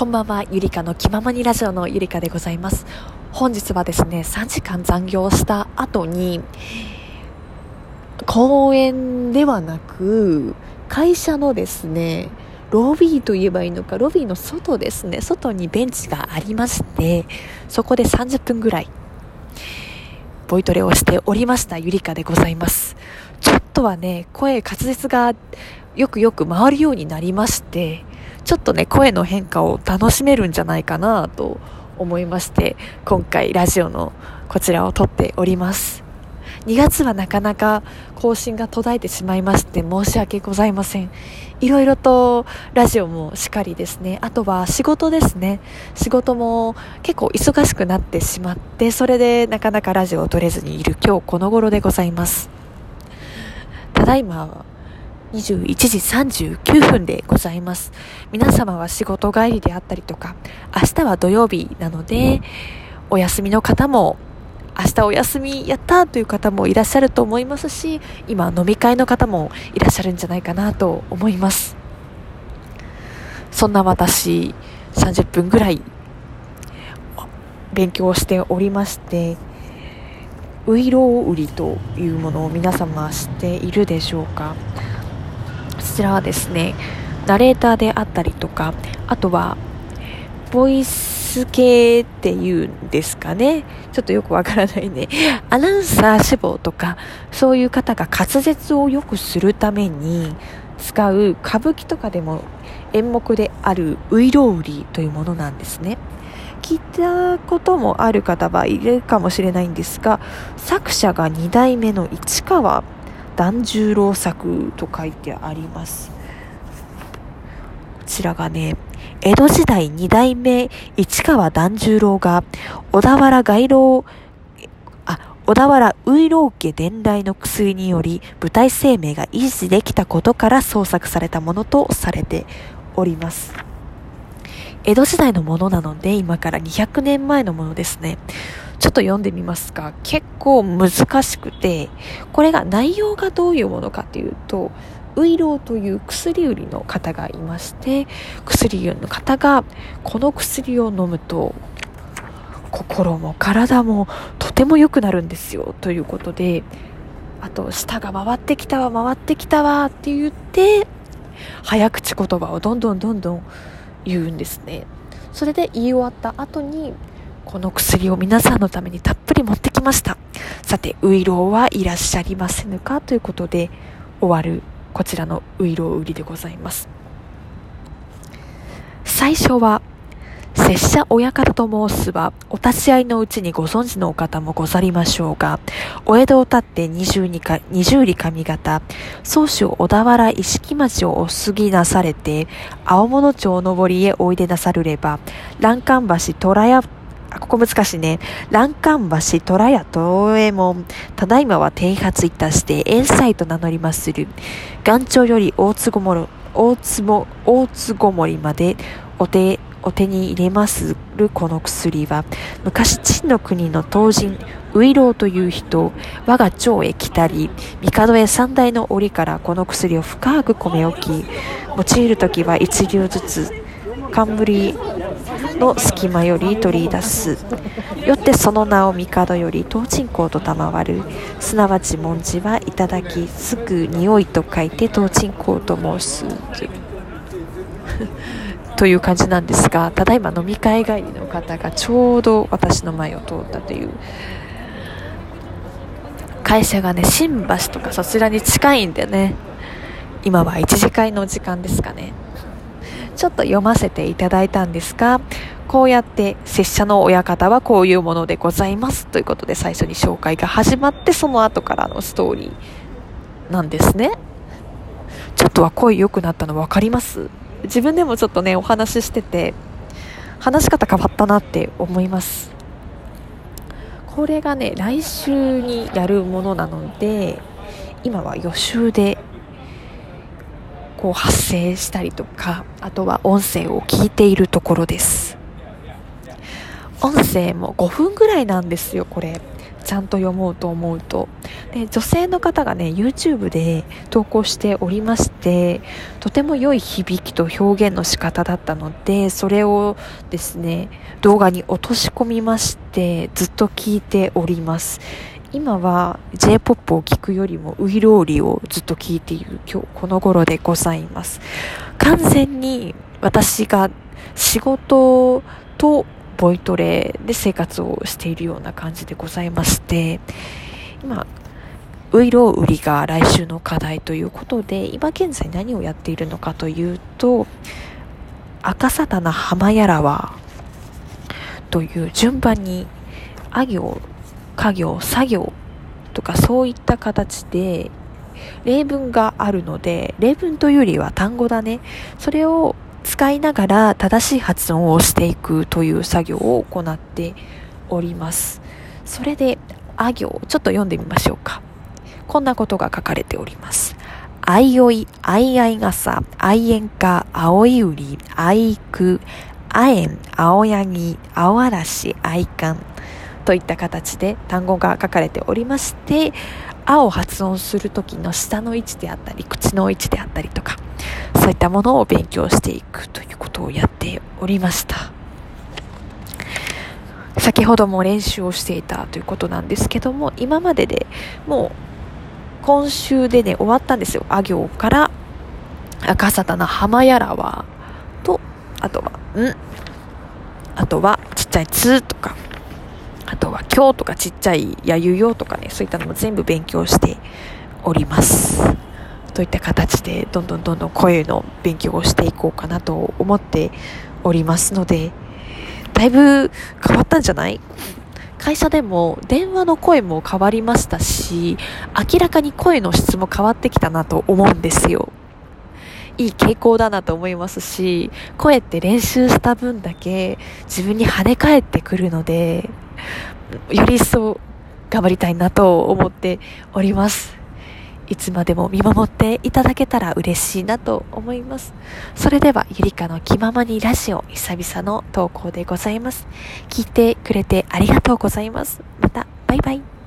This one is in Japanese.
こんばんは、ゆりかの気ままにラジオのゆりかでございます。本日はですね、3時間残業した後に、公園ではなく、会社のですね、ロビーと言えばいいのか、ロビーの外ですね、外にベンチがありまして、そこで30分ぐらい、ボイトレをしておりましたゆりかでございます。ちょっとはね、声、滑舌がよくよく回るようになりまして、ちょっとね、声の変化を楽しめるんじゃないかなと思いまして、今回ラジオのこちらを撮っております。2月はなかなか更新が途絶えてしまいまして申し訳ございません。いろいろとラジオもしっかりですね。あとは仕事ですね。仕事も結構忙しくなってしまって、それでなかなかラジオを撮れずにいる今日この頃でございます。ただいま21時39分でございます。皆様は仕事帰りであったりとか、明日は土曜日なので、お休みの方も、明日お休みやったという方もいらっしゃると思いますし、今飲み会の方もいらっしゃるんじゃないかなと思います。そんな私、30分ぐらい勉強しておりまして、ウイロウ売りというものを皆様知っているでしょうかちらはですねナレーターであったりとかあとはボイス系っていうんですかね。ちょっとよくわからないね。アナウンサー志望とかそういう方が滑舌を良くするために使う歌舞伎とかでも演目であるウイロウリというものなんですね。聞いたこともある方はいるかもしれないんですが作者が2代目の市川團十郎作と書いてあります。こちらがね、江戸時代二代目市川團十郎が小田原街老あ、小田原ウイロウ家伝来の薬により舞台生命が維持できたことから創作されたものとされております。江戸時代のものなので今から200年前のものですね。ちょっと読んでみますか。結構難しくて、これが内容がどういうものかというと、ウイローという薬売りの方がいまして、薬売りの方がこの薬を飲むと、心も体もとても良くなるんですよということで、あと、舌が回ってきたわ、回ってきたわって言って、早口言葉をどんどんどんどん言うんですね。それで言い終わった後に、この薬を皆さんのためにたっぷり持ってきました。さて、ウイローはいらっしゃりませぬかということで終わるこちらのウイロー売りでございます。最初は、拙者親方と申すは、お立ち会いのうちにご存知のお方もござりましょうが、お江戸を立って二十二か、二十里上方、宗主小田原石木町をお過ぎなされて、青物町のりへおいでなさるれば、欄干橋虎屋あ、ここ難しいね。欄干橋、虎屋、東右衛門。ただいまは停発いたして、遠斎と名乗りまする。岩頂より大津ごも、大津も、大津ごもりまで、お手、お手に入れまするこの薬は、昔、陳の国の当人、ウイローという人、我が町へ来たり、帝へ三代の折からこの薬を深く込め置き、用いるときは一両ずつ、冠の隙間より取り出す。よってその名を帝より東鎮香と賜る。すなわち文字はいただきすぐ匂いと書いて東鎮香と申す。という感じなんですがただいま飲み会帰りの方がちょうど私の前を通ったという。会社がね新橋とかそちらに近いんでね。今は1次会の時間ですかね。ちょっと読ませていただいたんですが、こうやって拙者の親方はこういうものでございますということで最初に紹介が始まってその後からのストーリーなんですね。ちょっとは声良くなったの分かります自分でもちょっとね、お話ししてて、話し方変わったなって思います。これがね、来週にやるものなので、今は予習でこう発生したりとかあとは音声を聞いているところです音声も5分ぐらいなんですよこれ。ちゃんと読もうと思うと。で女性の方がね YouTube で投稿しておりましてとても良い響きと表現の仕方だったのでそれをですね動画に落とし込みましてずっと聞いております。今は J-POP を聴くよりもウイローリをずっと聴いている今日この頃でございます。完全に私が仕事とボイトレで生活をしているような感じでございまして今ウイロウリが来週の課題ということで今現在何をやっているのかというと赤さたな浜やらはという順番にあ行家業、作業とかそういった形で例文があるので、例文というよりは単語だね。それを使いながら正しい発音をしていくという作業を行っております。それで、あ行、ちょっと読んでみましょうか。こんなことが書かれております。あいおい、あいあい傘、あいえんか、あおいうり、あいく、あえん、青柳、青嵐、あおあらし、あいかん。といった形で単語が書かれておりまして「あ」を発音する時の下の位置であったり口の位置であったりとかそういったものを勉強していくということをやっておりました。先ほども練習をしていたということなんですけども今まででもう今週でね終わったんですよ。あ行から赤沙汰な浜やらはとあとはん？あとはちっちゃいつとかあとは今日とかちっちゃいやゆよとかね、そういったのも全部勉強しております。といった形で、どんどんどんどん声の勉強をしていこうかなと思っておりますので、だいぶ変わったんじゃない？会社でも電話の声も変わりましたし、明らかに声の質も変わってきたなと思うんですよ。いい傾向だなと思いますし、声って練習した分だけ自分に跳ね返ってくるので、より一層頑張りたいなと思っております。いつまでも見守っていただけたら嬉しいなと思います。それでは、ゆりかの気ままにラジオ久々の投稿でございます。聞いてくれてありがとうございます。また、バイバイ。